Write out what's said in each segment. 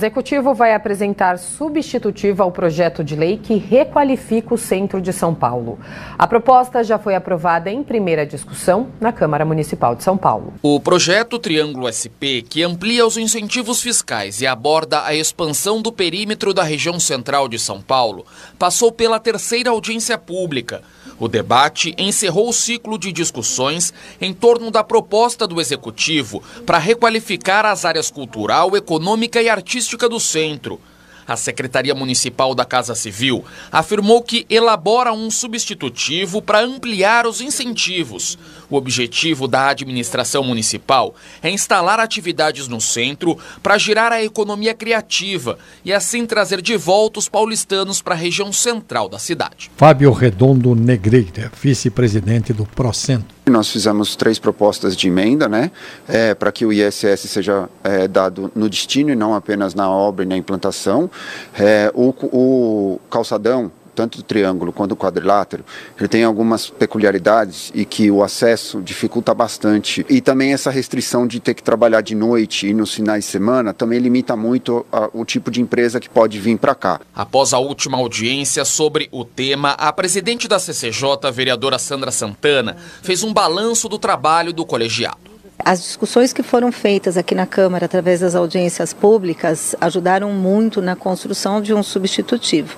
O Executivo vai apresentar substitutiva ao projeto de lei que requalifica o centro de São Paulo. A proposta já foi aprovada em primeira discussão na Câmara Municipal de São Paulo. O projeto Triângulo SP, que amplia os incentivos fiscais e aborda a expansão do perímetro da região central de São Paulo, passou pela terceira audiência pública. O debate encerrou o ciclo de discussões em torno da proposta do Executivo para requalificar as áreas cultural, econômica e artística do centro. A Secretaria Municipal da Casa Civil afirmou que elabora um substitutivo para ampliar os incentivos. O objetivo da administração municipal é instalar atividades no centro para girar a economia criativa e assim trazer de volta os paulistanos para a região central da cidade. Fábio Redondo Negreira, vice-presidente do Procentro. Nós fizemos três propostas de emenda, né, é, para que o ISS seja é, dado no destino e não apenas na obra e na implantação. É, o, o calçadão tanto o triângulo quanto o quadrilátero, ele tem algumas peculiaridades e que o acesso dificulta bastante. E também essa restrição de ter que trabalhar de noite e nos finais de semana também limita muito a, o tipo de empresa que pode vir para cá. Após a última audiência sobre o tema, a presidente da CCJ, a vereadora Sandra Santana, fez um balanço do trabalho do colegiado. As discussões que foram feitas aqui na Câmara através das audiências públicas ajudaram muito na construção de um substitutivo.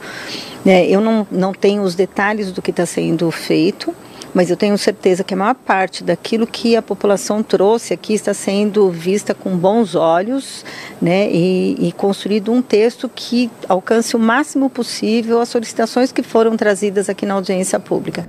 É, eu não, não tenho os detalhes do que está sendo feito, mas eu tenho certeza que a maior parte daquilo que a população trouxe aqui está sendo vista com bons olhos né, e, e construído um texto que alcance o máximo possível as solicitações que foram trazidas aqui na audiência pública.